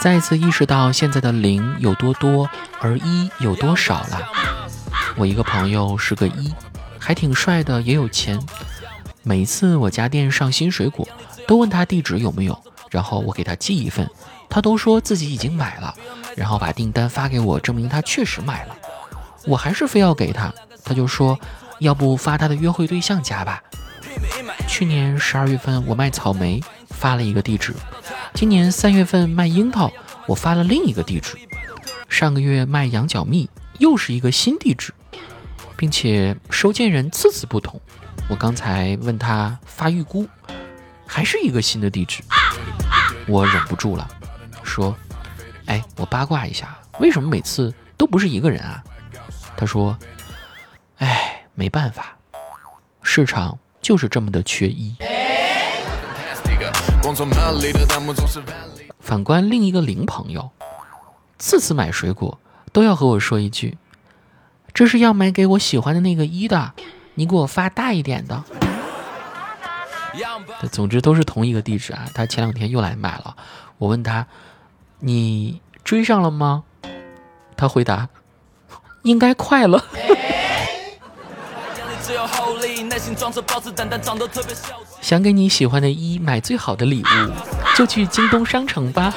再次意识到现在的零有多多，而一有多少了。我一个朋友是个一，还挺帅的，也有钱。每次我家店上新水果，都问他地址有没有，然后我给他寄一份，他都说自己已经买了，然后把订单发给我，证明他确实买了。我还是非要给他，他就说要不发他的约会对象家吧。去年十二月份我卖草莓，发了一个地址；今年三月份卖樱桃，我发了另一个地址；上个月卖羊角蜜，又是一个新地址，并且收件人次次不同。我刚才问他发预估，还是一个新的地址，我忍不住了，说：“哎，我八卦一下，为什么每次都不是一个人啊？”他说：“哎，没办法，市场就是这么的缺一。”反观另一个零朋友，次次买水果都要和我说一句：“这是要买给我喜欢的那个一的。”你给我发大一点的。总之都是同一个地址啊。他前两天又来买了，我问他：“你追上了吗？”他回答：“应该快了。” 想给你喜欢的一买最好的礼物，就去京东商城吧。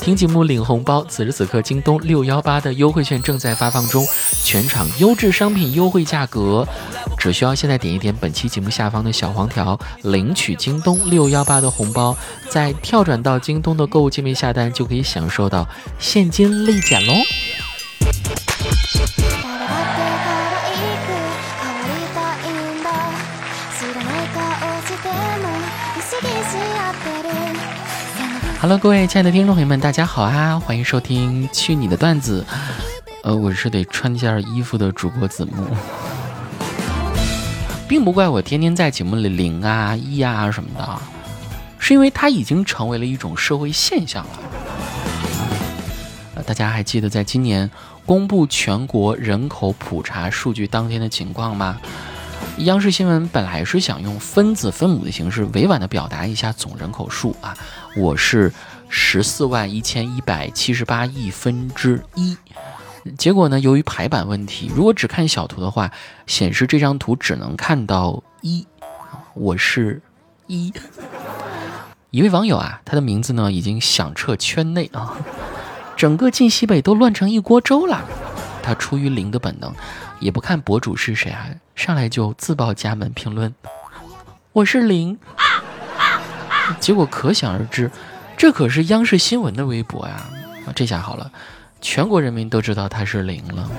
听节目领红包，此时此刻京东六幺八的优惠券正在发放中，全场优质商品优惠价格，只需要现在点一点本期节目下方的小黄条，领取京东六幺八的红包，再跳转到京东的购物界面下单，就可以享受到现金立减喽。Hello，各位亲爱的听众朋友们，大家好啊！欢迎收听《去你的段子》。呃，我是得穿件衣服的主播子木，并不怪我天天在节目里零啊、一啊什么的，是因为它已经成为了一种社会现象了。呃，大家还记得在今年公布全国人口普查数据当天的情况吗？央视新闻本来是想用分子分母的形式委婉的表达一下总人口数啊，我是十四万一千一百七十八亿分之一。结果呢，由于排版问题，如果只看小图的话，显示这张图只能看到一，我是一。一位网友啊，他的名字呢已经响彻圈内啊，整个晋西北都乱成一锅粥了。他出于零的本能。也不看博主是谁啊，上来就自报家门评论，我是零，结果可想而知，这可是央视新闻的微博呀！啊，这下好了，全国人民都知道他是零了，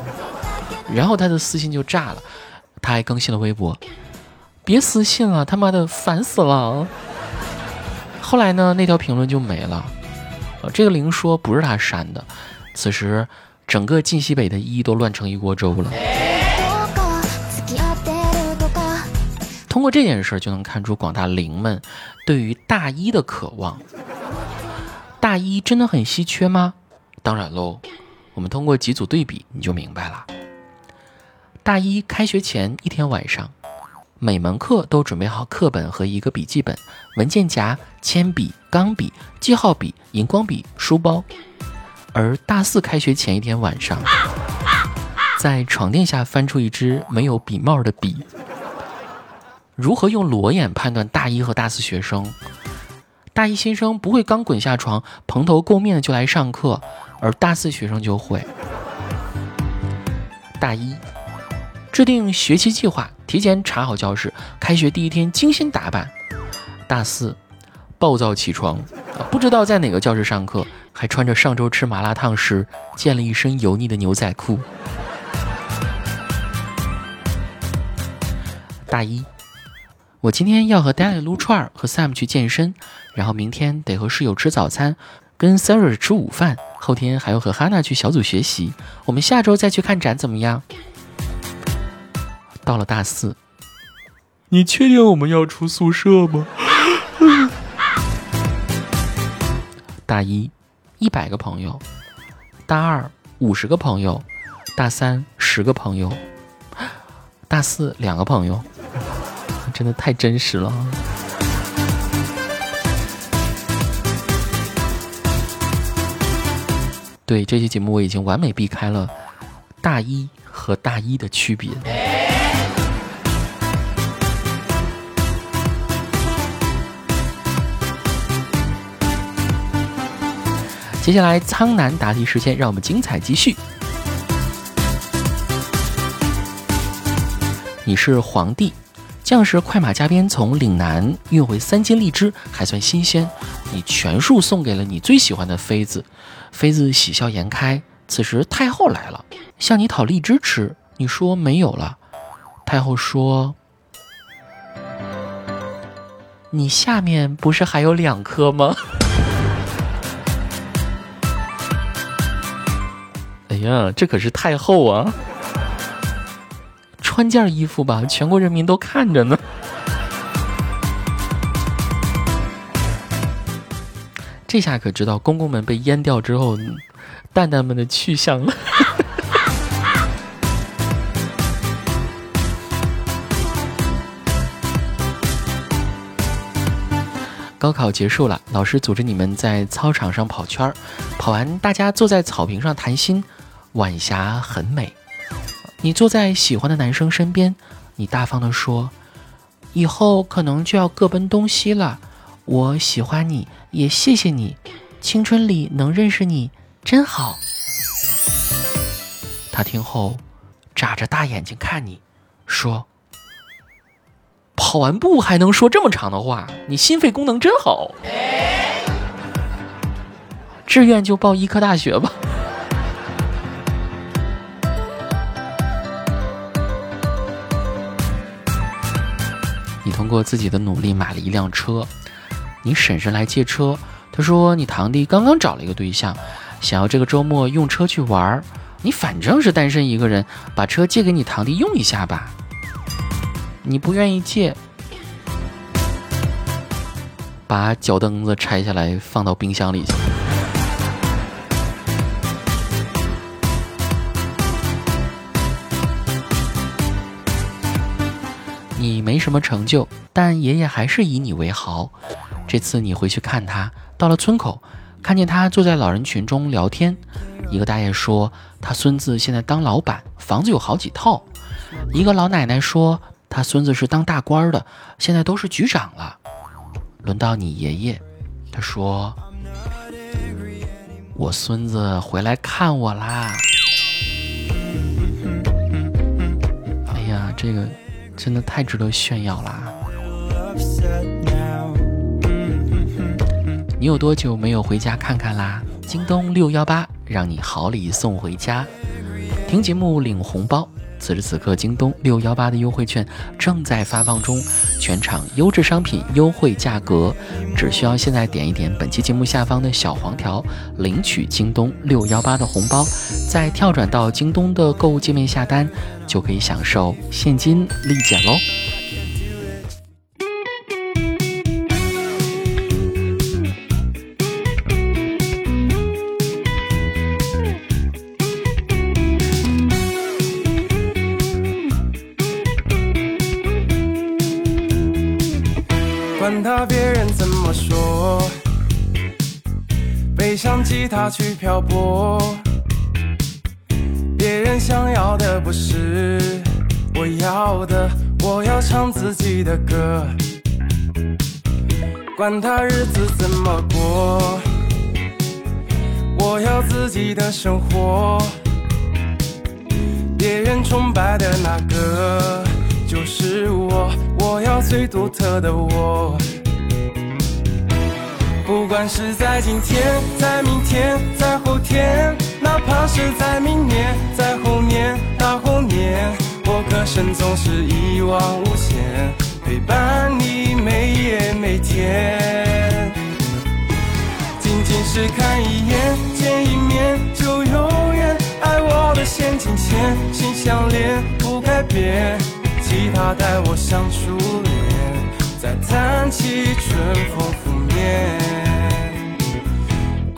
然后他的私信就炸了，他还更新了微博，别私信了，他妈的烦死了！后来呢，那条评论就没了，呃，这个零说不是他删的，此时整个晋西北的一都乱成一锅粥了。通过这件事儿就能看出广大零们对于大一的渴望。大一真的很稀缺吗？当然喽，我们通过几组对比你就明白了。大一开学前一天晚上，每门课都准备好课本和一个笔记本、文件夹、铅笔、钢笔、记号笔、荧光笔、书包。而大四开学前一天晚上，在床垫下翻出一支没有笔帽的笔。如何用裸眼判断大一和大四学生？大一新生不会刚滚下床蓬头垢面的就来上课，而大四学生就会。大一制定学期计划，提前查好教室，开学第一天精心打扮。大四暴躁起床，不知道在哪个教室上课，还穿着上周吃麻辣烫时溅了一身油腻的牛仔裤。大一。我今天要和 Daddy 撸串儿，和 Sam 去健身，然后明天得和室友吃早餐，跟 Sarah 吃午饭，后天还要和 Hannah 去小组学习。我们下周再去看展，怎么样？到了大四，你确定我们要出宿舍吗？大一，一百个朋友；大二，五十个朋友；大三，十个朋友；大四，两个朋友。真的太真实了。对这期节目我已经完美避开了大一和大一的区别。接下来苍南答题时间，让我们精彩继续。你是皇帝，将士快马加鞭从岭南运回三斤荔枝，还算新鲜。你全数送给了你最喜欢的妃子，妃子喜笑颜开。此时太后来了，向你讨荔枝吃，你说没有了。太后说：“你下面不是还有两颗吗？” 呀，这可是太后啊！穿件衣服吧，全国人民都看着呢。这下可知道公公们被阉掉之后，蛋蛋们的去向了。高考结束了，老师组织你们在操场上跑圈儿，跑完大家坐在草坪上谈心，晚霞很美。你坐在喜欢的男生身边，你大方地说：“以后可能就要各奔东西了。我喜欢你，也谢谢你，青春里能认识你真好。”他听后，眨着大眼睛看你，说：“跑完步还能说这么长的话，你心肺功能真好。志愿就报医科大学吧。”过自己的努力买了一辆车，你婶婶来借车，她说你堂弟刚刚找了一个对象，想要这个周末用车去玩儿，你反正是单身一个人，把车借给你堂弟用一下吧。你不愿意借，把脚蹬子拆下来放到冰箱里去。没什么成就，但爷爷还是以你为豪。这次你回去看他，到了村口，看见他坐在老人群中聊天。一个大爷说，他孙子现在当老板，房子有好几套。一个老奶奶说，他孙子是当大官的，现在都是局长了。轮到你爷爷，他说，我孙子回来看我啦。哎呀，这个。真的太值得炫耀啦！你有多久没有回家看看啦？京东六幺八让你好礼送回家，听节目领红包。此时此刻，京东六幺八的优惠券正在发放中，全场优质商品优惠价格，只需要现在点一点本期节目下方的小黄条，领取京东六幺八的红包，再跳转到京东的购物界面下单，就可以享受现金立减喽。背上吉他去漂泊。别人想要的不是我要的，我要唱自己的歌。管他日子怎么过，我要自己的生活。别人崇拜的那个就是我。我要最独特的我，管是在今天，在明天，在后天，哪怕是在明年，在后年，大后年，我歌声总是一往无前，陪伴你每夜每天。仅仅是看一眼，见一面就永远，爱我的先金钱，心相连不改变。吉他带我像初恋，再弹起春风拂面。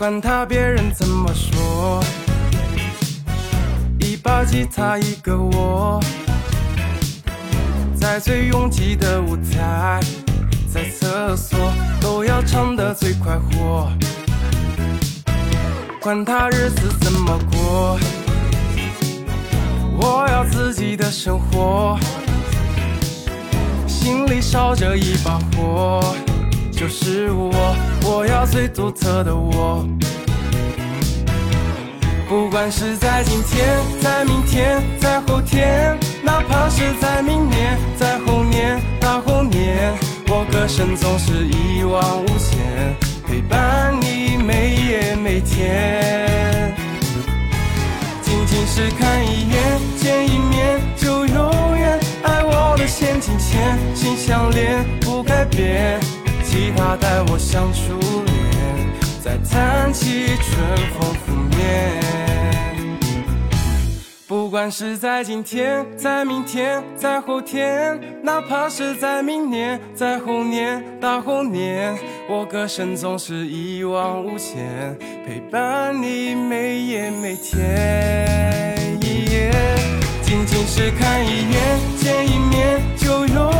管他别人怎么说，一把吉他一个我，在最拥挤的舞台，在厕所都要唱得最快活。管他日子怎么过，我要自己的生活，心里烧着一把火，就是我，我要最独特的我。不管是在今天，在明天，在后天，哪怕是在明年，在后年，大后年，我歌声总是一往无前，陪伴你每夜每天。仅仅是看一眼，见一他带我像初恋，再弹起春风拂面。不管是在今天，在明天，在后天，哪怕是在明年，在后年，大后年，我歌声总是一往无前，陪伴你每夜每天。仅仅是看一眼，见一面就永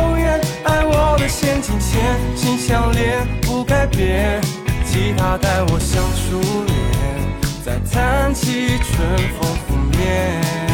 陷阱前，心相连不改变。吉他带我向初恋，再弹起春风拂面。